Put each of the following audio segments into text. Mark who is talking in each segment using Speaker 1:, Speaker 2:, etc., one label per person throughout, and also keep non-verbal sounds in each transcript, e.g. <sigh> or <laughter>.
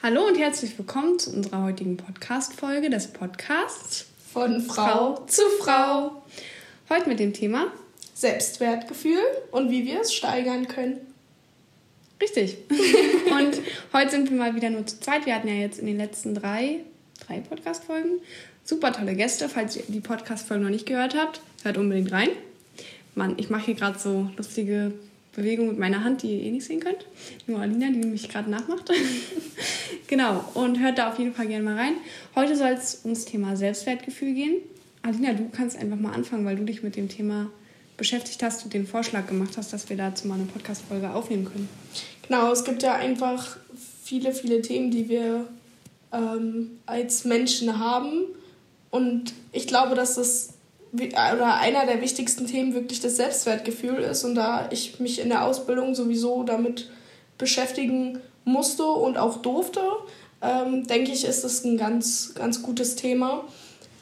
Speaker 1: Hallo und herzlich willkommen zu unserer heutigen Podcast-Folge des Podcasts
Speaker 2: von Frau, Frau zu Frau.
Speaker 1: Heute mit dem Thema
Speaker 2: Selbstwertgefühl und wie wir es steigern können.
Speaker 1: Richtig. <laughs> und heute sind wir mal wieder nur zu zweit. Wir hatten ja jetzt in den letzten drei, drei Podcast-Folgen super tolle Gäste. Falls ihr die Podcast-Folgen noch nicht gehört habt, hört unbedingt rein. Mann, ich mache hier gerade so lustige Bewegung mit meiner Hand, die ihr eh nicht sehen könnt. Nur Alina, die mich gerade nachmacht. <laughs> genau, und hört da auf jeden Fall gerne mal rein. Heute soll es ums Thema Selbstwertgefühl gehen. Alina, du kannst einfach mal anfangen, weil du dich mit dem Thema beschäftigt hast und den Vorschlag gemacht hast, dass wir dazu mal eine Podcast-Folge aufnehmen können.
Speaker 2: Genau, es gibt ja einfach viele, viele Themen, die wir ähm, als Menschen haben. Und ich glaube, dass das oder einer der wichtigsten Themen wirklich das Selbstwertgefühl ist und da ich mich in der Ausbildung sowieso damit beschäftigen musste und auch durfte, ähm, denke ich, ist das ein ganz, ganz gutes Thema.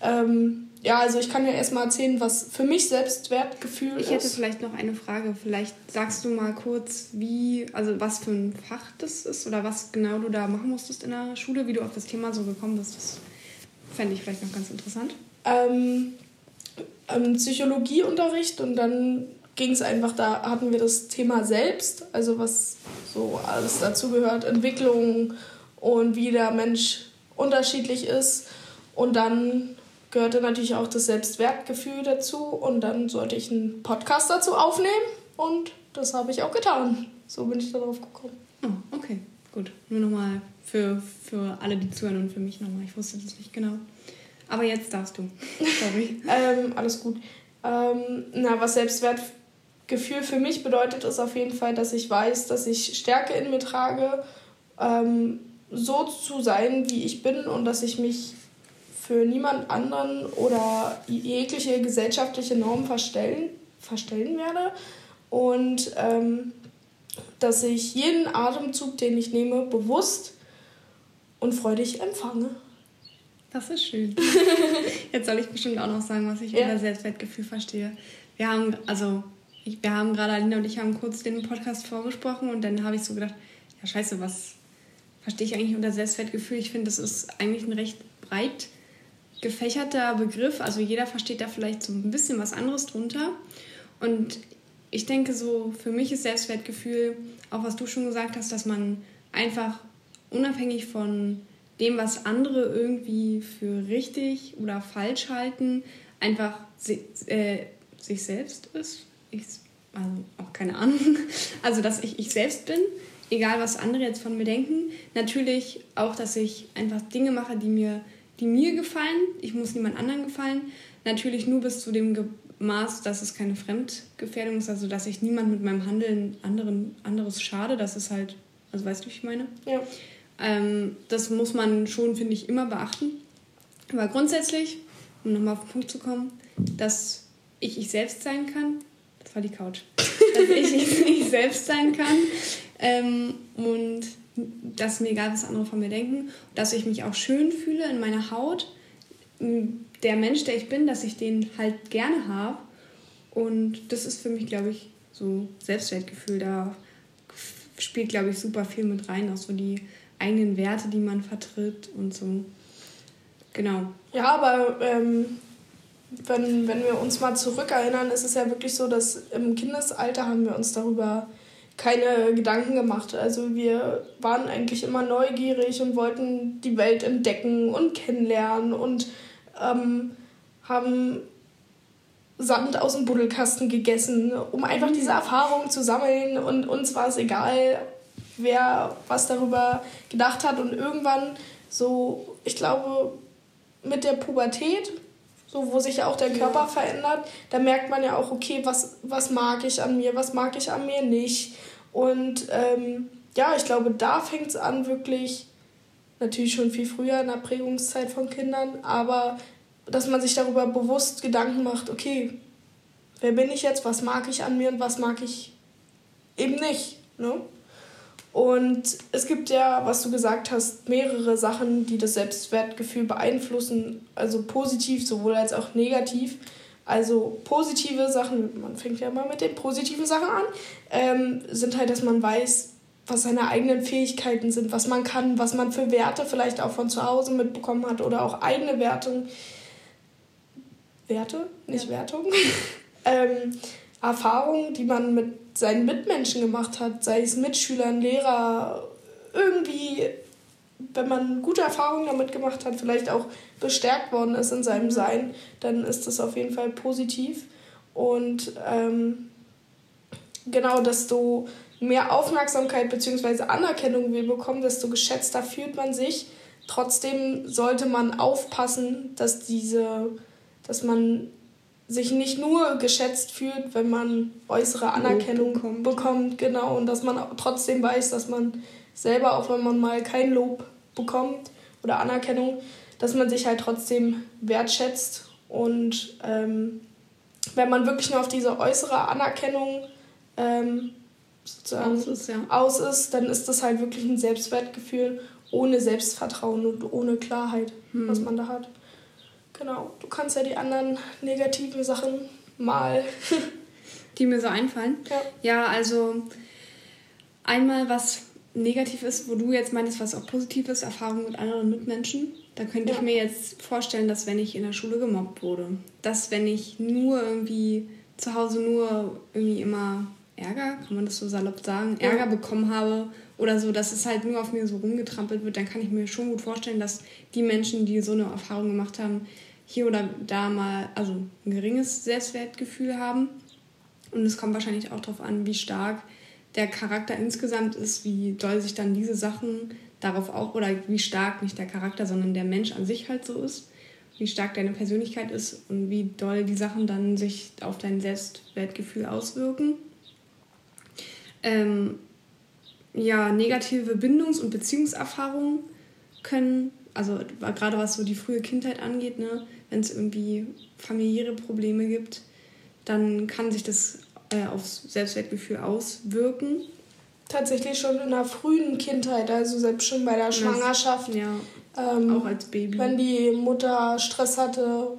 Speaker 2: Ähm, ja, also ich kann ja erstmal erzählen, was für mich Selbstwertgefühl
Speaker 1: ich ist. Ich hätte vielleicht noch eine Frage. Vielleicht sagst du mal kurz, wie, also was für ein Fach das ist oder was genau du da machen musstest in der Schule, wie du auf das Thema so gekommen bist. Das fände ich vielleicht noch ganz interessant.
Speaker 2: Ähm, ähm, Psychologieunterricht und dann ging es einfach, da hatten wir das Thema selbst, also was so alles dazugehört, Entwicklung und wie der Mensch unterschiedlich ist. Und dann gehörte natürlich auch das Selbstwertgefühl dazu und dann sollte ich einen Podcast dazu aufnehmen und das habe ich auch getan. So bin ich darauf gekommen.
Speaker 1: Oh, okay, gut. Nur nochmal für, für alle, die zuhören und für mich nochmal. Ich wusste das nicht genau. Aber jetzt darfst du. <laughs> Sorry.
Speaker 2: ähm, alles gut. Ähm, na, was Selbstwertgefühl für mich bedeutet, ist auf jeden Fall, dass ich weiß, dass ich Stärke in mir trage, ähm, so zu sein, wie ich bin und dass ich mich für niemand anderen oder jegliche gesellschaftliche Norm verstellen, verstellen werde. Und ähm, dass ich jeden Atemzug, den ich nehme, bewusst und freudig empfange.
Speaker 1: Das ist schön. <laughs> Jetzt soll ich bestimmt auch noch sagen, was ich ja. unter Selbstwertgefühl verstehe. Wir haben, also, ich, wir haben gerade, Alina und ich haben kurz den Podcast vorgesprochen und dann habe ich so gedacht, ja scheiße, was verstehe ich eigentlich unter Selbstwertgefühl? Ich finde, das ist eigentlich ein recht breit gefächerter Begriff. Also jeder versteht da vielleicht so ein bisschen was anderes drunter. Und ich denke so, für mich ist Selbstwertgefühl, auch was du schon gesagt hast, dass man einfach unabhängig von dem, was andere irgendwie für richtig oder falsch halten, einfach si äh, sich selbst ist. Ich, also auch keine Ahnung. <laughs> Also, dass ich ich selbst bin, egal was andere jetzt von mir denken. Natürlich auch, dass ich einfach Dinge mache, die mir, die mir gefallen. Ich muss niemand anderen gefallen. Natürlich nur bis zu dem Maß, dass es keine Fremdgefährdung ist, also dass ich niemand mit meinem Handeln anderen, anderes schade. Das ist halt, also weißt du, wie ich meine? Ja. Ähm, das muss man schon, finde ich, immer beachten. Aber grundsätzlich, um nochmal auf den Punkt zu kommen, dass ich ich selbst sein kann, das war die Couch, <laughs> dass ich ich selbst sein kann ähm, und dass mir egal, was andere von mir denken, dass ich mich auch schön fühle in meiner Haut. Der Mensch, der ich bin, dass ich den halt gerne habe. Und das ist für mich, glaube ich, so Selbstwertgefühl. Da spielt, glaube ich, super viel mit rein. Auch so die eigenen Werte, die man vertritt und so. Genau.
Speaker 2: Ja, aber ähm, wenn, wenn wir uns mal zurückerinnern, ist es ja wirklich so, dass im Kindesalter haben wir uns darüber keine Gedanken gemacht. Also wir waren eigentlich immer neugierig und wollten die Welt entdecken und kennenlernen und ähm, haben Sand aus dem Buddelkasten gegessen, um einfach diese Erfahrung zu sammeln. Und uns war es egal, wer was darüber gedacht hat. Und irgendwann so, ich glaube, mit der Pubertät, so wo sich ja auch der Körper ja. verändert, da merkt man ja auch, okay, was, was mag ich an mir, was mag ich an mir nicht. Und ähm, ja, ich glaube, da fängt es an, wirklich, natürlich schon viel früher in der Prägungszeit von Kindern, aber dass man sich darüber bewusst Gedanken macht, okay, wer bin ich jetzt, was mag ich an mir und was mag ich eben nicht. Ne? Und es gibt ja, was du gesagt hast, mehrere Sachen, die das Selbstwertgefühl beeinflussen, also positiv sowohl als auch negativ. Also positive Sachen, man fängt ja mal mit den positiven Sachen an, ähm, sind halt, dass man weiß, was seine eigenen Fähigkeiten sind, was man kann, was man für Werte vielleicht auch von zu Hause mitbekommen hat oder auch eigene Wertung. Werte, nicht ja. Wertung. <laughs> ähm, Erfahrungen, die man mit seinen Mitmenschen gemacht hat, sei es Mitschülern, Lehrer, irgendwie, wenn man gute Erfahrungen damit gemacht hat, vielleicht auch bestärkt worden ist in seinem mhm. Sein, dann ist das auf jeden Fall positiv. Und ähm, genau, desto mehr Aufmerksamkeit bzw. Anerkennung wir bekommen, desto geschätzter fühlt man sich. Trotzdem sollte man aufpassen, dass diese, dass man sich nicht nur geschätzt fühlt, wenn man äußere Anerkennung bekommt. bekommt, genau, und dass man trotzdem weiß, dass man selber, auch wenn man mal kein Lob bekommt oder Anerkennung, dass man sich halt trotzdem wertschätzt und ähm, wenn man wirklich nur auf diese äußere Anerkennung ähm, sozusagen aus ist, ja. aus ist, dann ist das halt wirklich ein Selbstwertgefühl ohne Selbstvertrauen und ohne Klarheit, hm. was man da hat. Genau, du kannst ja die anderen negativen Sachen mal.
Speaker 1: die mir so einfallen? Ja. Ja, also einmal was negativ ist, wo du jetzt meinst, was auch positiv ist, Erfahrung mit anderen Mitmenschen. Da könnte ja. ich mir jetzt vorstellen, dass wenn ich in der Schule gemobbt wurde, dass wenn ich nur irgendwie zu Hause nur irgendwie immer Ärger, kann man das so salopp sagen, ja. Ärger bekommen habe oder so, dass es halt nur auf mir so rumgetrampelt wird, dann kann ich mir schon gut vorstellen, dass die Menschen, die so eine Erfahrung gemacht haben, hier oder da mal also ein geringes Selbstwertgefühl haben. Und es kommt wahrscheinlich auch darauf an, wie stark der Charakter insgesamt ist, wie doll sich dann diese Sachen darauf auch, oder wie stark nicht der Charakter, sondern der Mensch an sich halt so ist, wie stark deine Persönlichkeit ist und wie doll die Sachen dann sich auf dein Selbstwertgefühl auswirken. Ähm, ja, negative Bindungs- und Beziehungserfahrungen können, also gerade was so die frühe Kindheit angeht, ne, wenn es irgendwie familiäre Probleme gibt, dann kann sich das äh, aufs Selbstwertgefühl auswirken.
Speaker 2: Tatsächlich schon in der frühen Kindheit, also selbst schon bei der Schwangerschaft. Ja, ähm, auch als Baby. Wenn die Mutter Stress hatte,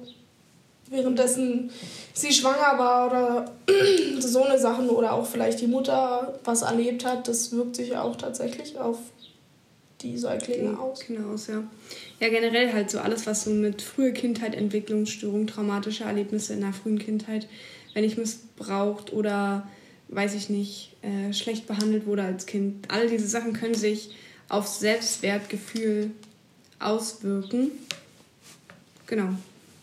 Speaker 2: währenddessen sie schwanger war oder <clears throat> so eine Sachen oder auch vielleicht die Mutter was erlebt hat, das wirkt sich auch tatsächlich auf die Säuglinge aus.
Speaker 1: Genau, ja. Ja, generell halt so alles, was so mit früher Kindheit, Entwicklungsstörung, traumatische Erlebnisse in der frühen Kindheit, wenn ich missbraucht oder, weiß ich nicht, äh, schlecht behandelt wurde als Kind. All diese Sachen können sich aufs Selbstwertgefühl auswirken. Genau.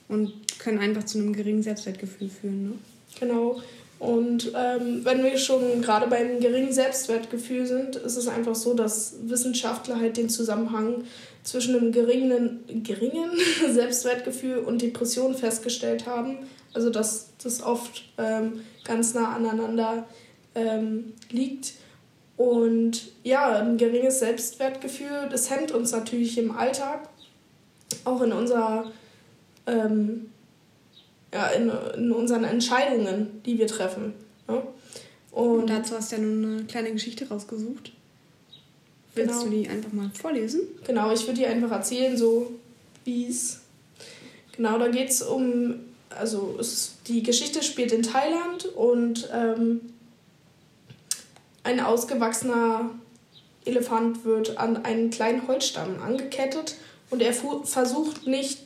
Speaker 1: Und können einfach zu einem geringen Selbstwertgefühl führen. Ne?
Speaker 2: Genau. Und ähm, wenn wir schon gerade beim geringen Selbstwertgefühl sind, ist es einfach so, dass Wissenschaftler halt den Zusammenhang zwischen einem geringen, geringen <laughs> Selbstwertgefühl und Depression festgestellt haben. Also dass das oft ähm, ganz nah aneinander ähm, liegt. Und ja, ein geringes Selbstwertgefühl, das hemmt uns natürlich im Alltag, auch in unserer ähm, ja, in, in unseren Entscheidungen, die wir treffen. Ne?
Speaker 1: Und, Und, dazu hast du ja nun eine kleine Geschichte rausgesucht. Willst genau. du die einfach mal vorlesen?
Speaker 2: Genau, ich würde die einfach erzählen, so wie es. Genau, da geht es um. Also, es, die Geschichte spielt in Thailand und ähm, ein ausgewachsener Elefant wird an einen kleinen Holzstamm angekettet und er versucht nicht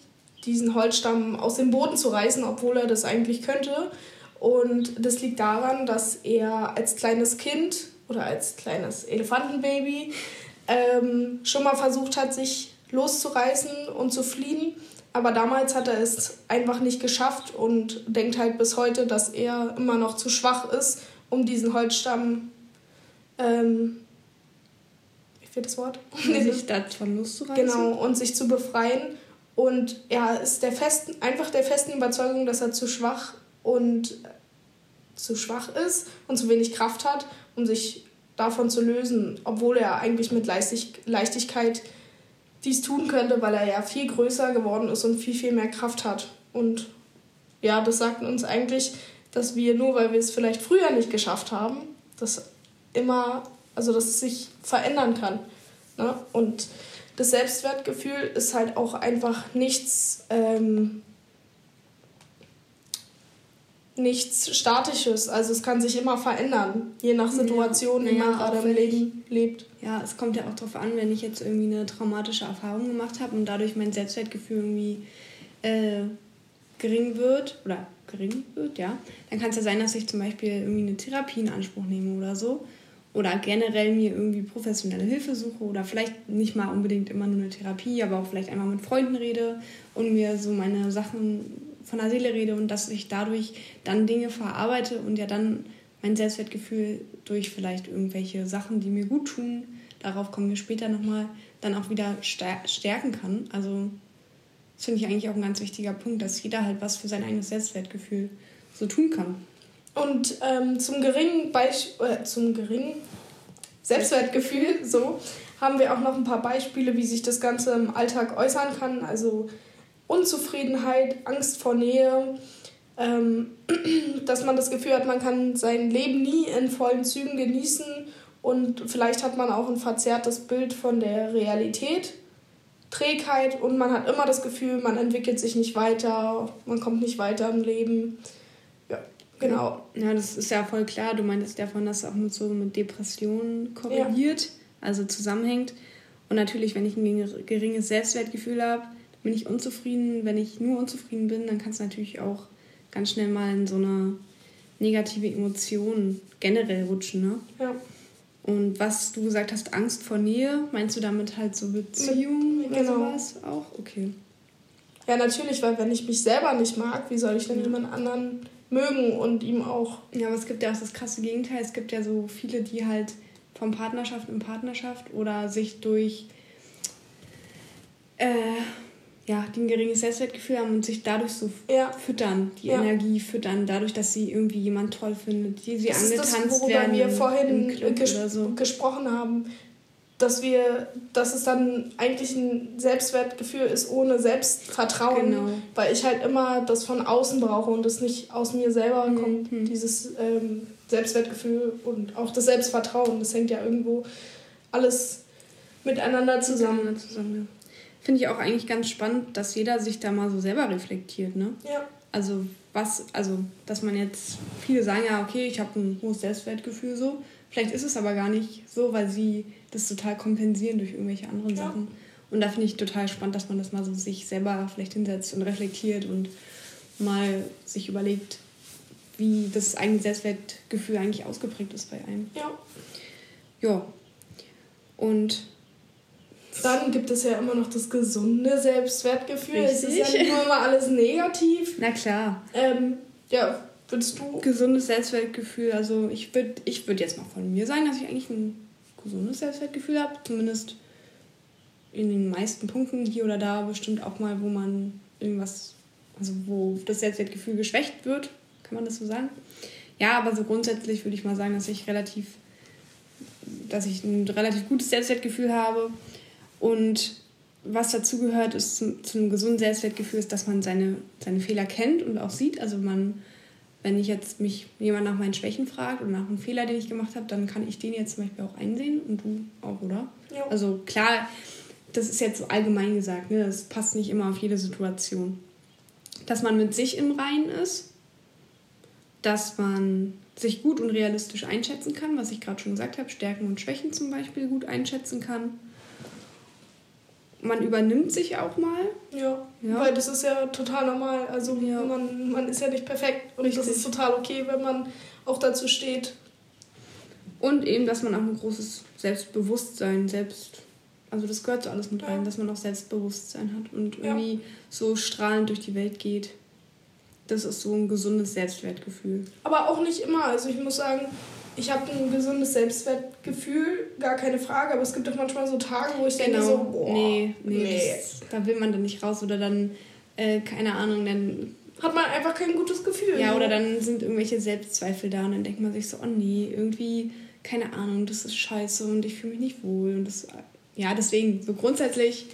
Speaker 2: diesen Holzstamm aus dem Boden zu reißen, obwohl er das eigentlich könnte. Und das liegt daran, dass er als kleines Kind oder als kleines Elefantenbaby ähm, schon mal versucht hat, sich loszureißen und zu fliehen. Aber damals hat er es einfach nicht geschafft und denkt halt bis heute, dass er immer noch zu schwach ist, um diesen Holzstamm. Ähm, wie fehlt das Wort? sich <laughs> davon loszureißen. Genau, und sich zu befreien. Und er ist der festen, einfach der festen Überzeugung, dass er zu schwach und zu schwach ist und zu wenig Kraft hat, um sich davon zu lösen, obwohl er eigentlich mit Leichtigkeit dies tun könnte, weil er ja viel größer geworden ist und viel, viel mehr Kraft hat. Und ja, das sagt uns eigentlich, dass wir nur, weil wir es vielleicht früher nicht geschafft haben, das immer, also dass es sich verändern kann. Ne? Und das Selbstwertgefühl ist halt auch einfach nichts, ähm, nichts Statisches. Also es kann sich immer verändern, je nach Situation, ja. in der man
Speaker 1: gerade im Leben lebt. Ja, es kommt ja auch darauf an, wenn ich jetzt irgendwie eine traumatische Erfahrung gemacht habe und dadurch mein Selbstwertgefühl irgendwie äh, gering wird oder gering wird, ja, dann kann es ja sein, dass ich zum Beispiel irgendwie eine Therapie in Anspruch nehme oder so. Oder generell mir irgendwie professionelle Hilfe suche oder vielleicht nicht mal unbedingt immer nur eine Therapie, aber auch vielleicht einmal mit Freunden rede und mir so meine Sachen von der Seele rede und dass ich dadurch dann Dinge verarbeite und ja dann mein Selbstwertgefühl durch vielleicht irgendwelche Sachen, die mir gut tun, darauf kommen wir später nochmal, dann auch wieder stärken kann. Also das finde ich eigentlich auch ein ganz wichtiger Punkt, dass jeder halt was für sein eigenes Selbstwertgefühl so tun kann.
Speaker 2: Und ähm, zum geringen Beispiel, äh, zum geringen Selbstwertgefühl, <laughs> so, haben wir auch noch ein paar Beispiele, wie sich das Ganze im Alltag äußern kann. Also Unzufriedenheit, Angst vor Nähe, ähm, <clears throat> dass man das Gefühl hat, man kann sein Leben nie in vollen Zügen genießen und vielleicht hat man auch ein verzerrtes Bild von der Realität. Trägheit und man hat immer das Gefühl, man entwickelt sich nicht weiter, man kommt nicht weiter im Leben. Ja, genau.
Speaker 1: Ja, das ist ja voll klar. Du meintest davon, dass es auch mit so mit Depressionen korreliert, ja. also zusammenhängt. Und natürlich, wenn ich ein geringes Selbstwertgefühl habe, bin ich unzufrieden. Wenn ich nur unzufrieden bin, dann kann es natürlich auch ganz schnell mal in so eine negative Emotion generell rutschen. Ne? Ja. Und was du gesagt hast, Angst vor Nähe, meinst du damit halt so Beziehungen oder genau.
Speaker 2: sowas auch? Okay. Ja, natürlich, weil wenn ich mich selber nicht mag, wie soll ich denn ja. jemand anderen mögen und ihm auch.
Speaker 1: Ja, aber es gibt ja auch das krasse Gegenteil. Es gibt ja so viele, die halt von Partnerschaft in Partnerschaft oder sich durch äh, ja, die ein geringes Selbstwertgefühl haben und sich dadurch so ja. füttern, die ja. Energie füttern, dadurch, dass sie irgendwie jemand toll findet, die sie das angetanzt ist das, worüber werden. wir
Speaker 2: vorhin ges so. gesprochen haben, dass wir, dass es dann eigentlich ein Selbstwertgefühl ist ohne Selbstvertrauen, genau. weil ich halt immer das von außen brauche und es nicht aus mir selber mhm. kommt, dieses ähm, Selbstwertgefühl und auch das Selbstvertrauen, das hängt ja irgendwo alles miteinander zusammen. Miteinander zusammen
Speaker 1: ja. Finde ich auch eigentlich ganz spannend, dass jeder sich da mal so selber reflektiert, ne? Ja. Also was, also dass man jetzt, viele sagen ja, okay, ich habe ein hohes Selbstwertgefühl so. Vielleicht ist es aber gar nicht so, weil sie das total kompensieren durch irgendwelche anderen ja. Sachen. Und da finde ich total spannend, dass man das mal so sich selber vielleicht hinsetzt und reflektiert und mal sich überlegt, wie das eigene Selbstwertgefühl eigentlich ausgeprägt ist bei einem. Ja. Ja. Und
Speaker 2: dann gibt es ja immer noch das gesunde Selbstwertgefühl. Richtig. Es ist ja nicht nur immer alles negativ.
Speaker 1: Na klar.
Speaker 2: Ähm, ja, würdest du.
Speaker 1: Gesundes Selbstwertgefühl. Also ich würde ich würd jetzt mal von mir sagen, dass ich eigentlich ein gesundes Selbstwertgefühl habe. Zumindest in den meisten Punkten hier oder da bestimmt auch mal, wo man irgendwas, also wo das Selbstwertgefühl geschwächt wird. Kann man das so sagen? Ja, aber so grundsätzlich würde ich mal sagen, dass ich relativ, dass ich ein relativ gutes Selbstwertgefühl habe und was dazu gehört, ist zum, zum gesunden Selbstwertgefühl, ist, dass man seine, seine Fehler kennt und auch sieht. Also man, wenn ich jetzt mich jemand nach meinen Schwächen fragt oder nach einem Fehler, den ich gemacht habe, dann kann ich den jetzt zum Beispiel auch einsehen und du auch, oder? Ja. Also klar, das ist jetzt so allgemein gesagt, ne? das passt nicht immer auf jede Situation. Dass man mit sich im Reinen ist, dass man sich gut und realistisch einschätzen kann, was ich gerade schon gesagt habe, Stärken und Schwächen zum Beispiel gut einschätzen kann man übernimmt sich auch mal.
Speaker 2: Ja, ja, weil das ist ja total normal. Also ja. man, man ist ja nicht perfekt und Richtig. das ist total okay, wenn man auch dazu steht.
Speaker 1: Und eben, dass man auch ein großes Selbstbewusstsein, selbst, also das gehört so alles mit rein, ja. dass man auch Selbstbewusstsein hat und irgendwie so strahlend durch die Welt geht. Das ist so ein gesundes Selbstwertgefühl.
Speaker 2: Aber auch nicht immer. Also ich muss sagen, ich habe ein gesundes Selbstwertgefühl, gar keine Frage, aber es gibt auch manchmal so Tage, wo ich genau. denke so, boah,
Speaker 1: nee, nee, nee. Das, da will man dann nicht raus oder dann, äh, keine Ahnung, dann...
Speaker 2: Hat man einfach kein gutes Gefühl.
Speaker 1: Ja, oder dann sind irgendwelche Selbstzweifel da und dann denkt man sich so, oh nee, irgendwie, keine Ahnung, das ist scheiße und ich fühle mich nicht wohl und das... Ja, deswegen, so grundsätzlich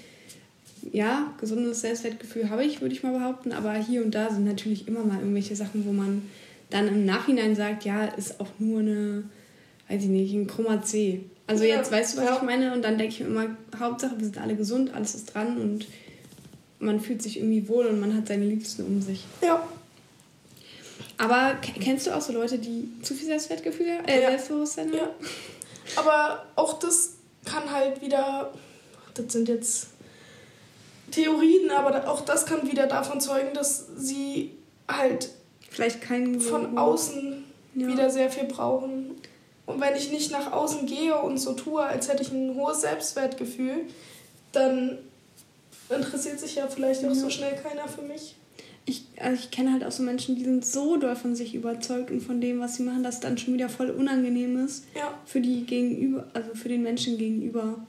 Speaker 1: ja, gesundes Selbstwertgefühl habe ich, würde ich mal behaupten, aber hier und da sind natürlich immer mal irgendwelche Sachen, wo man dann im Nachhinein sagt, ja, ist auch nur eine, weiß ich nicht, ein krummer C. Also ja, jetzt weißt du, was ja. ich meine? Und dann denke ich mir immer, Hauptsache, wir sind alle gesund, alles ist dran und man fühlt sich irgendwie wohl und man hat seine Liebsten um sich. Ja. Aber kennst du auch so Leute, die zu viel Selbstwertgefühl, äh, ja. Selbstbewusstsein haben? Ja.
Speaker 2: Aber auch das kann halt wieder, das sind jetzt Theorien, aber auch das kann wieder davon zeugen, dass sie halt
Speaker 1: vielleicht keinen
Speaker 2: von außen ja. wieder sehr viel brauchen. Und wenn ich nicht nach außen gehe und so tue, als hätte ich ein hohes Selbstwertgefühl, dann interessiert sich ja vielleicht auch ja. so schnell keiner für mich.
Speaker 1: Ich, also ich kenne halt auch so Menschen, die sind so doll von sich überzeugt und von dem, was sie machen, dass es dann schon wieder voll unangenehm ist ja. für die gegenüber, also für den Menschen gegenüber.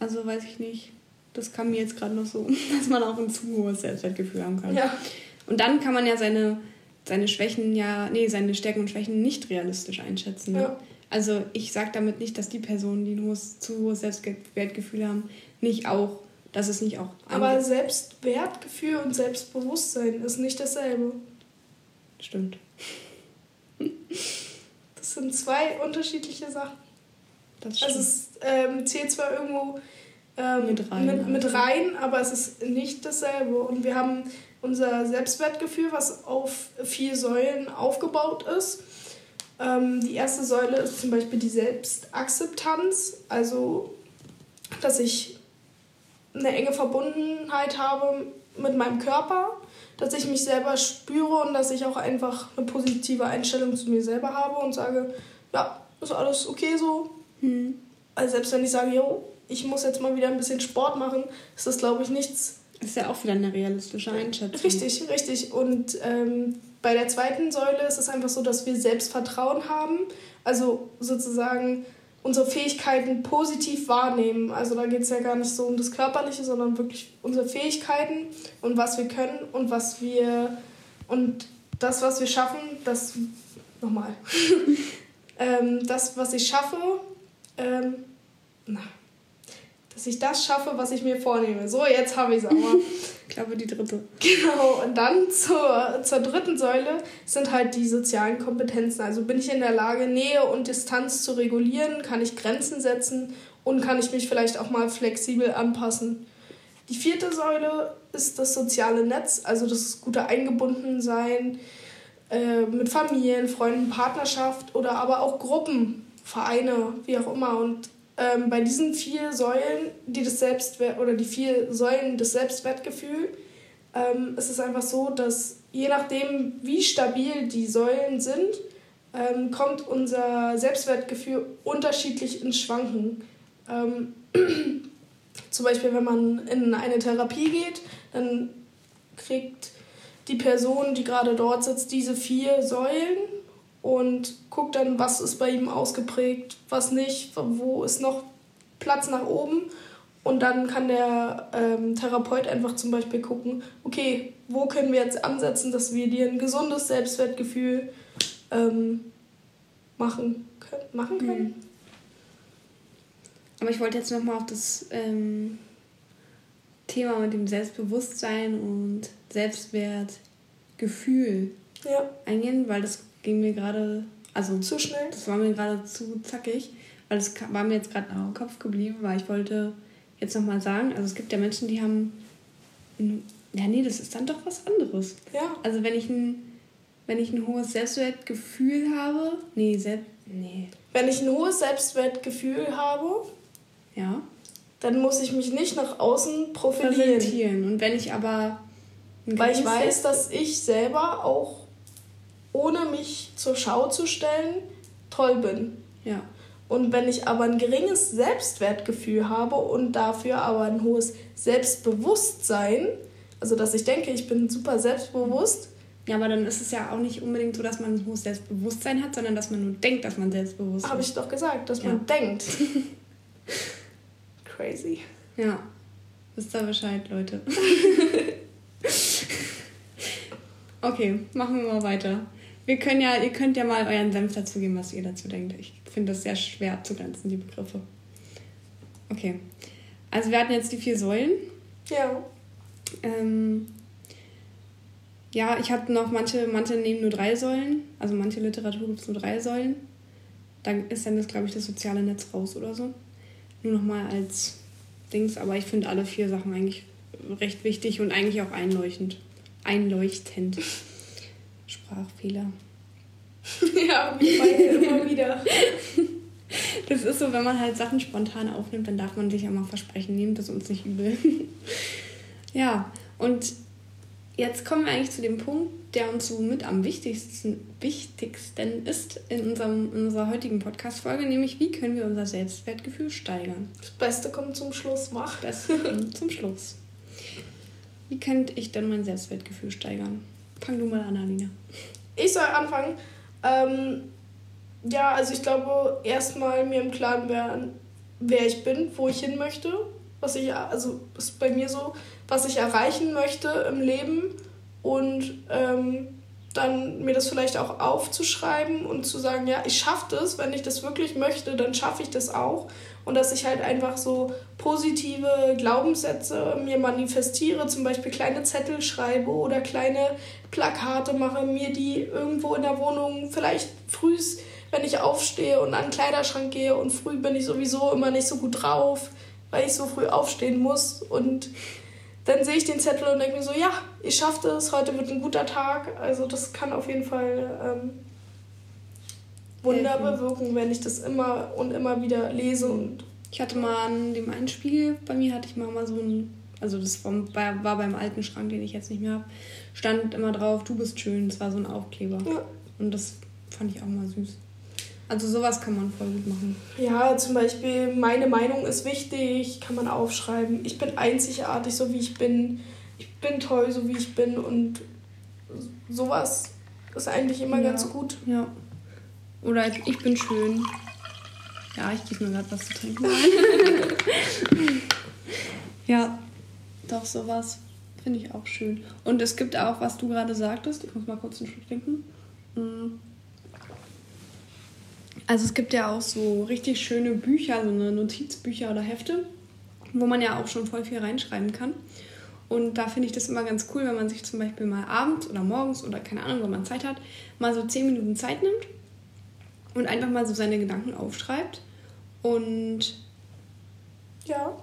Speaker 1: Also weiß ich nicht. Das kam mir jetzt gerade noch so, <laughs> dass man auch ein zu hohes Selbstwertgefühl haben kann. Ja. Und dann kann man ja seine seine Schwächen ja, nee, seine Stärken und Schwächen nicht realistisch einschätzen. Ne? Ja. Also ich sage damit nicht, dass die Personen, die ein hohes, zu hohes Selbstwertgefühl haben, nicht auch, dass es nicht auch.
Speaker 2: Aber Selbstwertgefühl und Selbstbewusstsein ist nicht dasselbe.
Speaker 1: Stimmt.
Speaker 2: Das sind zwei unterschiedliche Sachen. Das stimmt. Also es ähm, zählt zwar irgendwo ähm, mit, rein, mit, mit rein, aber es ist nicht dasselbe. Und wir haben unser Selbstwertgefühl, was auf vier Säulen aufgebaut ist. Ähm, die erste Säule ist zum Beispiel die Selbstakzeptanz, also dass ich eine enge Verbundenheit habe mit meinem Körper, dass ich mich selber spüre und dass ich auch einfach eine positive Einstellung zu mir selber habe und sage, ja, ist alles okay so. Mhm. Also selbst wenn ich sage, yo, ich muss jetzt mal wieder ein bisschen Sport machen, ist das, glaube ich, nichts,
Speaker 1: ist ja auch wieder eine realistische Einschätzung.
Speaker 2: Richtig, richtig. Und ähm, bei der zweiten Säule ist es einfach so, dass wir Selbstvertrauen haben. Also sozusagen unsere Fähigkeiten positiv wahrnehmen. Also da geht es ja gar nicht so um das Körperliche, sondern wirklich unsere Fähigkeiten und was wir können und was wir und das, was wir schaffen, das nochmal. <laughs> ähm, das, was ich schaffe, ähm, na, dass ich das schaffe, was ich mir vornehme. So, jetzt habe ich es aber. <laughs>
Speaker 1: ich glaube, die dritte.
Speaker 2: Genau, und dann zur, zur dritten Säule sind halt die sozialen Kompetenzen. Also bin ich in der Lage, Nähe und Distanz zu regulieren, kann ich Grenzen setzen und kann ich mich vielleicht auch mal flexibel anpassen. Die vierte Säule ist das soziale Netz, also das gute Eingebundensein äh, mit Familien, Freunden, Partnerschaft oder aber auch Gruppen, Vereine, wie auch immer. Und ähm, bei diesen vier Säulen, die das Selbstwert oder die vier Säulen des Selbstwertgefühl, ähm, ist es einfach so, dass je nachdem, wie stabil die Säulen sind, ähm, kommt unser Selbstwertgefühl unterschiedlich ins Schwanken. Ähm, <clears throat> zum Beispiel, wenn man in eine Therapie geht, dann kriegt die Person, die gerade dort sitzt, diese vier Säulen und guckt dann, was ist bei ihm ausgeprägt, was nicht, wo ist noch Platz nach oben. Und dann kann der ähm, Therapeut einfach zum Beispiel gucken, okay, wo können wir jetzt ansetzen, dass wir dir ein gesundes Selbstwertgefühl ähm, machen, können, machen können. Mhm.
Speaker 1: Aber ich wollte jetzt nochmal auf das ähm, Thema mit dem Selbstbewusstsein und Selbstwertgefühl ja. eingehen, weil das ging mir gerade, also
Speaker 2: zu schnell.
Speaker 1: Das war mir gerade zu zackig, weil es war mir jetzt gerade im Kopf geblieben, weil ich wollte jetzt nochmal sagen, also es gibt ja Menschen, die haben, ja nee, das ist dann doch was anderes. Ja. Also wenn ich ein, wenn ich ein hohes Selbstwertgefühl habe, nee, selbst, nee.
Speaker 2: Wenn ich ein hohes Selbstwertgefühl habe, ja. Dann muss ich mich nicht nach außen profilieren.
Speaker 1: Und wenn ich aber
Speaker 2: weil ich weiß, dass ich selber auch ohne mich zur Schau zu stellen, toll bin. Ja. Und wenn ich aber ein geringes Selbstwertgefühl habe und dafür aber ein hohes Selbstbewusstsein, also dass ich denke, ich bin super selbstbewusst.
Speaker 1: Ja, aber dann ist es ja auch nicht unbedingt so, dass man ein hohes Selbstbewusstsein hat, sondern dass man nur denkt, dass man selbstbewusst ist.
Speaker 2: Habe ich doch gesagt, dass ja. man denkt. <laughs> Crazy.
Speaker 1: Ja. Wisst ihr Bescheid, Leute. <laughs> okay, machen wir mal weiter. Wir können ja, ihr könnt ja mal euren Senf dazu geben, was ihr dazu denkt. Ich finde das sehr schwer zu grenzen, die Begriffe. Okay. Also wir hatten jetzt die vier Säulen. Ja. Ähm, ja, ich habe noch manche, manche nehmen nur drei Säulen. Also manche Literatur gibt es nur drei Säulen. Dann ist dann das, glaube ich, das soziale Netz raus oder so. Nur nochmal als Dings, aber ich finde alle vier Sachen eigentlich recht wichtig und eigentlich auch einleuchtend. Einleuchtend. <laughs> Sprachfehler. <laughs> ja, wie meine immer wieder. <laughs> Das ist so, wenn man halt Sachen spontan aufnimmt, dann darf man sich ja mal versprechen, nehmt das uns nicht übel. <laughs> ja, und jetzt kommen wir eigentlich zu dem Punkt, der uns so mit am wichtigsten, wichtigsten ist in, unserem, in unserer heutigen Podcast-Folge, nämlich wie können wir unser Selbstwertgefühl steigern.
Speaker 2: Das Beste kommt zum Schluss, mach.
Speaker 1: Das Beste kommt zum Schluss. Wie könnte ich denn mein Selbstwertgefühl steigern? Fang du mal an, Alina.
Speaker 2: Ich soll anfangen. Ähm, ja, also ich glaube, erstmal mir im Klaren werden, wer ich bin, wo ich hin möchte, was ich, also ist bei mir so, was ich erreichen möchte im Leben und ähm, dann mir das vielleicht auch aufzuschreiben und zu sagen, ja, ich schaffe das, wenn ich das wirklich möchte, dann schaffe ich das auch. Und dass ich halt einfach so positive Glaubenssätze mir manifestiere, zum Beispiel kleine Zettel schreibe oder kleine Plakate mache, mir die irgendwo in der Wohnung vielleicht früh, wenn ich aufstehe und an den Kleiderschrank gehe und früh bin ich sowieso immer nicht so gut drauf, weil ich so früh aufstehen muss und dann sehe ich den Zettel und denke mir so, ja, ich schaffe das, heute wird ein guter Tag. Also das kann auf jeden Fall ähm, Wunder bewirken, wenn ich das immer und immer wieder lese. Und
Speaker 1: ich hatte mal an dem einen Spiegel, bei mir hatte ich mal, mal so ein, also das war, war beim alten Schrank, den ich jetzt nicht mehr habe, stand immer drauf, du bist schön, das war so ein Aufkleber. Ja. Und das fand ich auch mal süß. Also sowas kann man voll gut machen.
Speaker 2: Ja, zum Beispiel, meine Meinung ist wichtig, kann man aufschreiben. Ich bin einzigartig, so wie ich bin. Ich bin toll, so wie ich bin. Und sowas ist eigentlich immer ja. ganz gut.
Speaker 1: Ja. Oder ich bin schön. Ja, ich gebe mir gerade was zu trinken. <laughs> ja, doch, sowas finde ich auch schön. Und es gibt auch, was du gerade sagtest, ich muss mal kurz einen Schluck trinken. Mhm also es gibt ja auch so richtig schöne Bücher, so eine Notizbücher oder Hefte, wo man ja auch schon voll viel reinschreiben kann. Und da finde ich das immer ganz cool, wenn man sich zum Beispiel mal abends oder morgens oder keine Ahnung, wenn man Zeit hat, mal so zehn Minuten Zeit nimmt und einfach mal so seine Gedanken aufschreibt und ja.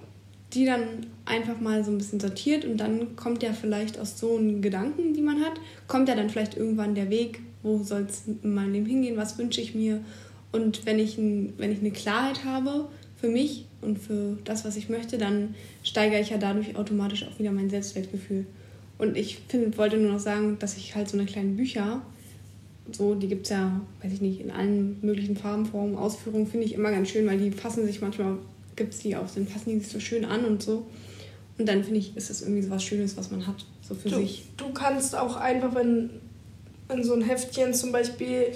Speaker 1: die dann einfach mal so ein bisschen sortiert und dann kommt ja vielleicht aus so einen Gedanken, die man hat, kommt ja dann vielleicht irgendwann der Weg, wo soll es in meinem Leben hingehen, was wünsche ich mir und wenn ich, ein, wenn ich eine Klarheit habe für mich und für das, was ich möchte, dann steigere ich ja dadurch automatisch auch wieder mein Selbstwertgefühl. Und ich find, wollte nur noch sagen, dass ich halt so eine kleine Bücher, so, die gibt es ja, weiß ich nicht, in allen möglichen Farben, Formen, Ausführungen, finde ich immer ganz schön, weil die fassen sich manchmal, gibt es die auch, dann fassen die sich so schön an und so. Und dann finde ich, ist das irgendwie so was Schönes, was man hat, so für
Speaker 2: du,
Speaker 1: sich.
Speaker 2: Du kannst auch einfach, wenn, wenn so ein Heftchen zum Beispiel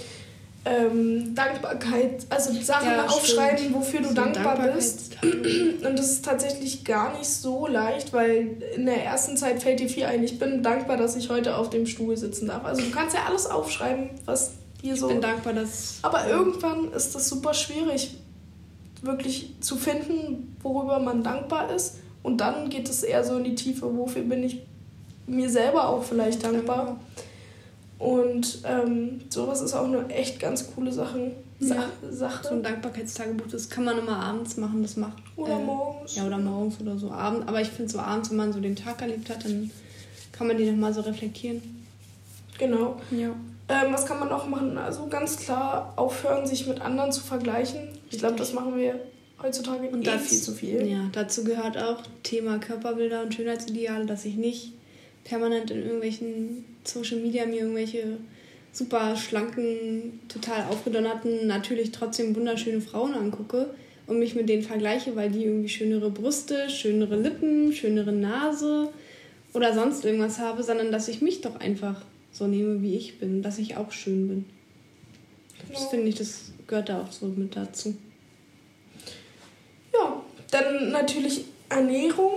Speaker 2: ähm, Dankbarkeit, also Sachen ja, aufschreiben, stimmt. wofür du so dankbar bist. <clears throat> Und das ist tatsächlich gar nicht so leicht, weil in der ersten Zeit fällt dir viel ein. Ich bin dankbar, dass ich heute auf dem Stuhl sitzen darf. Also du kannst ja alles aufschreiben, was dir so.
Speaker 1: Ich bin dankbar, dass.
Speaker 2: Aber irgendwann ist das super schwierig, wirklich zu finden, worüber man dankbar ist. Und dann geht es eher so in die Tiefe, wofür bin ich mir selber auch vielleicht dankbar. dankbar. Und ähm, sowas ist auch eine echt ganz coole Sache.
Speaker 1: Ja. Sache. So ein Dankbarkeitstagebuch, das kann man immer abends machen, das macht.
Speaker 2: Oder äh, morgens.
Speaker 1: Ja, oder morgens oder so abends. Aber ich finde so abends, wenn man so den Tag erlebt hat, dann kann man die nochmal so reflektieren.
Speaker 2: Genau. Ja. Ähm, was kann man noch machen? Also ganz klar aufhören, sich mit anderen zu vergleichen. Ich glaube, das machen wir heutzutage und eh viel zu viel.
Speaker 1: Ja, dazu gehört auch Thema Körperbilder und Schönheitsideale, dass ich nicht permanent in irgendwelchen Social Media mir irgendwelche super schlanken, total aufgedonnerten, natürlich trotzdem wunderschöne Frauen angucke und mich mit denen vergleiche, weil die irgendwie schönere Brüste, schönere Lippen, schönere Nase oder sonst irgendwas habe, sondern dass ich mich doch einfach so nehme, wie ich bin, dass ich auch schön bin. Das finde ich, das gehört da auch so mit dazu.
Speaker 2: Ja, dann natürlich Ernährung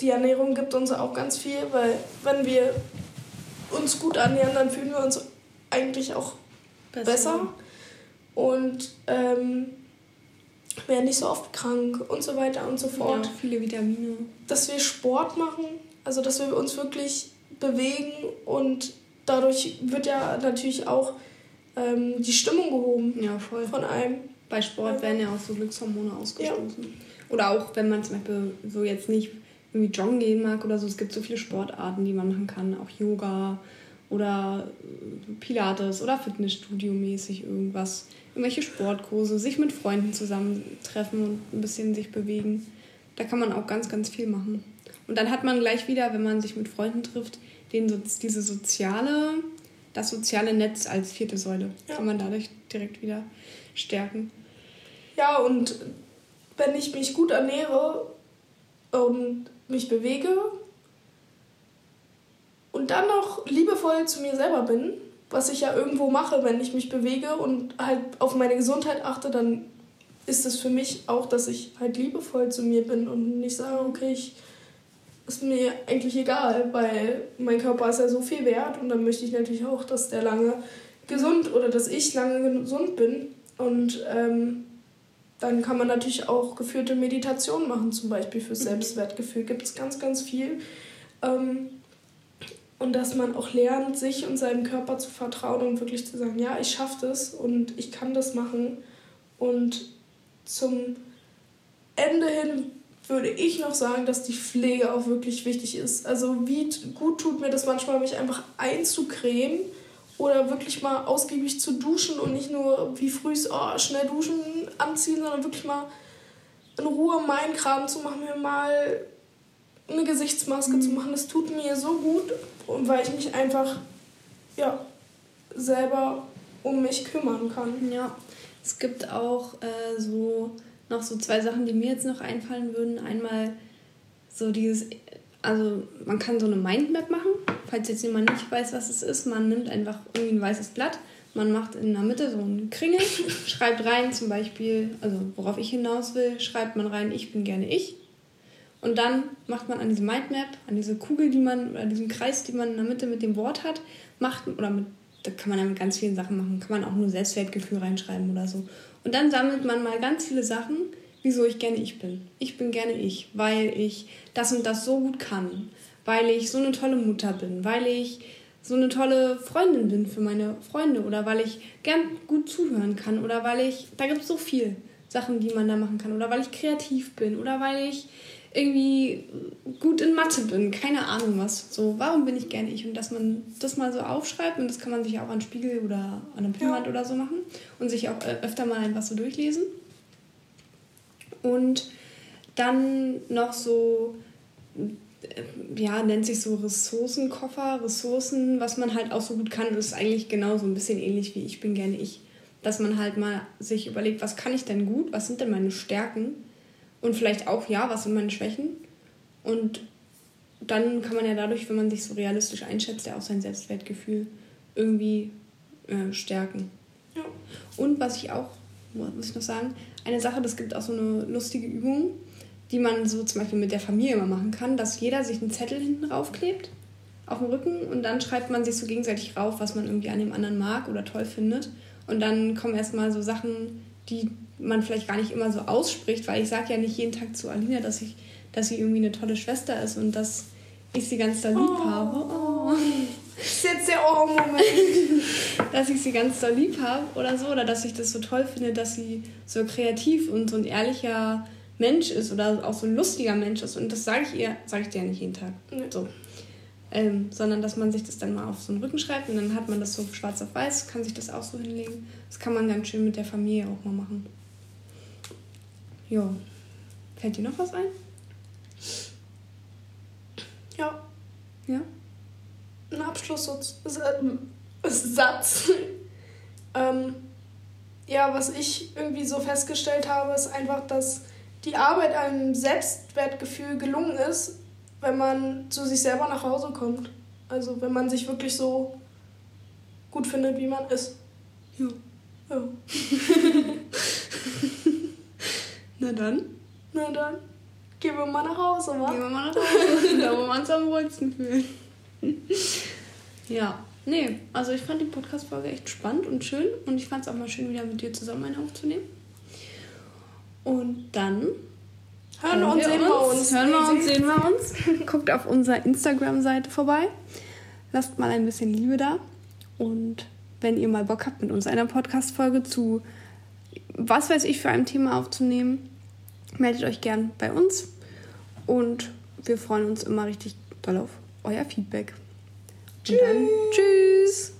Speaker 2: die Ernährung gibt uns auch ganz viel, weil wenn wir uns gut ernähren, dann fühlen wir uns eigentlich auch besser, besser. und ähm, werden nicht so oft krank und so weiter und so fort.
Speaker 1: Ja, viele Vitamine.
Speaker 2: Dass wir Sport machen, also dass wir uns wirklich bewegen und dadurch wird ja natürlich auch ähm, die Stimmung gehoben.
Speaker 1: Ja, voll.
Speaker 2: Von einem.
Speaker 1: Bei Sport werden ja auch so Glückshormone ausgestoßen. Ja. Oder auch, wenn man zum Beispiel so jetzt nicht irgendwie joggen gehen mag oder so. Es gibt so viele Sportarten, die man machen kann, auch Yoga oder Pilates oder Fitnessstudio mäßig irgendwas. Irgendwelche Sportkurse, sich mit Freunden zusammentreffen und ein bisschen sich bewegen. Da kann man auch ganz, ganz viel machen. Und dann hat man gleich wieder, wenn man sich mit Freunden trifft, den, diese soziale, das soziale Netz als vierte Säule. Ja. Kann man dadurch direkt wieder stärken.
Speaker 2: Ja, und wenn ich mich gut ernähre und mich bewege und dann noch liebevoll zu mir selber bin, was ich ja irgendwo mache, wenn ich mich bewege und halt auf meine Gesundheit achte, dann ist es für mich auch, dass ich halt liebevoll zu mir bin und nicht sage, okay, ich ist mir eigentlich egal, weil mein Körper ist ja so viel wert und dann möchte ich natürlich auch, dass der lange gesund oder dass ich lange gesund bin. Und ähm, dann kann man natürlich auch geführte Meditation machen, zum Beispiel für Selbstwertgefühl. Gibt es ganz, ganz viel. Ähm, und dass man auch lernt, sich und seinem Körper zu vertrauen und wirklich zu sagen, ja, ich schaffe das und ich kann das machen. Und zum Ende hin würde ich noch sagen, dass die Pflege auch wirklich wichtig ist. Also wie gut tut mir das manchmal, mich einfach einzucremen oder wirklich mal ausgiebig zu duschen und nicht nur wie früh oh, schnell duschen, anziehen, sondern wirklich mal in Ruhe meinen Kram zu machen, mir mal eine Gesichtsmaske mhm. zu machen. Das tut mir so gut, weil ich mich einfach ja, selber um mich kümmern kann.
Speaker 1: Ja, es gibt auch äh, so noch so zwei Sachen, die mir jetzt noch einfallen würden. Einmal so dieses, also man kann so eine Mindmap machen, falls jetzt jemand nicht weiß, was es ist. Man nimmt einfach irgendwie ein weißes Blatt, man macht in der Mitte so einen Kringel, <laughs> schreibt rein zum Beispiel, also worauf ich hinaus will, schreibt man rein, ich bin gerne ich. Und dann macht man an diese Mindmap, an diese Kugel, die man, oder diesen Kreis, den man in der Mitte mit dem Wort hat, macht, oder mit, da kann man ja mit ganz vielen Sachen machen, kann man auch nur Selbstwertgefühl reinschreiben oder so. Und dann sammelt man mal ganz viele Sachen, wieso ich gerne ich bin. Ich bin gerne ich, weil ich das und das so gut kann, weil ich so eine tolle Mutter bin, weil ich so eine tolle Freundin bin für meine Freunde oder weil ich gern gut zuhören kann oder weil ich, da gibt es so viel Sachen, die man da machen kann oder weil ich kreativ bin oder weil ich irgendwie gut in Mathe bin, keine Ahnung was. So, warum bin ich gerne ich? Und dass man das mal so aufschreibt und das kann man sich auch an Spiegel oder an einem Pinnwand ja. oder so machen und sich auch äh, öfter mal einfach so durchlesen. Und dann noch so, ja, nennt sich so Ressourcenkoffer, Ressourcen, was man halt auch so gut kann, ist eigentlich genauso ein bisschen ähnlich wie ich bin gerne ich. Dass man halt mal sich überlegt, was kann ich denn gut, was sind denn meine Stärken und vielleicht auch, ja, was sind meine Schwächen? Und dann kann man ja dadurch, wenn man sich so realistisch einschätzt, ja auch sein Selbstwertgefühl irgendwie äh, stärken. Ja. Und was ich auch, muss ich noch sagen, eine Sache, das gibt auch so eine lustige Übung, die man so zum Beispiel mit der Familie immer machen kann, dass jeder sich einen Zettel hinten raufklebt auf dem Rücken und dann schreibt man sich so gegenseitig rauf, was man irgendwie an dem anderen mag oder toll findet. Und dann kommen erstmal so Sachen, die man vielleicht gar nicht immer so ausspricht, weil ich sage ja nicht jeden Tag zu Alina, dass, ich, dass sie irgendwie eine tolle Schwester ist und dass ich sie ganz doll lieb oh. habe. Oh. Das ist jetzt der Ohr-Moment. <laughs> dass ich sie ganz doll lieb habe oder so. Oder dass ich das so toll finde, dass sie so kreativ und so ein ehrlicher Mensch ist oder auch so ein lustiger Mensch ist. Und das sage ich ihr, sage ich dir ja nicht jeden Tag. Nee. So. Ähm, sondern dass man sich das dann mal auf so einen Rücken schreibt und dann hat man das so schwarz auf weiß, kann sich das auch so hinlegen. Das kann man ganz schön mit der Familie auch mal machen. Ja. Fällt dir noch was ein?
Speaker 2: Ja.
Speaker 1: Ja?
Speaker 2: Ein Abschlusssatz. <laughs> Satz. <laughs> ähm, ja, was ich irgendwie so festgestellt habe, ist einfach, dass die Arbeit einem Selbstwertgefühl gelungen ist, wenn man zu sich selber nach Hause kommt. Also wenn man sich wirklich so gut findet, wie man ist.
Speaker 1: Ja. ja. <laughs> Na dann.
Speaker 2: Na dann. Gehen wir mal nach Hause, wa?
Speaker 1: Gehen wir mal nach Hause. <laughs> da, wo man es am wohlsten fühlt. <laughs> ja. Nee, also ich fand die Podcast-Folge echt spannend und schön. Und ich fand es auch mal schön, wieder mit dir zusammen eine aufzunehmen. Und dann hören wir und sehen wir uns. Hören wir und sehen wir uns. <laughs> Guckt auf unserer Instagram-Seite vorbei. Lasst mal ein bisschen Liebe da. Und wenn ihr mal Bock habt, mit uns eine Podcast-Folge zu was weiß ich für ein Thema aufzunehmen, meldet euch gern bei uns und wir freuen uns immer richtig doll auf euer Feedback. Tschüss. Und dann tschüss.